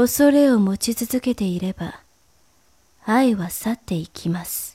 恐れを持ち続けていれば愛は去っていきます。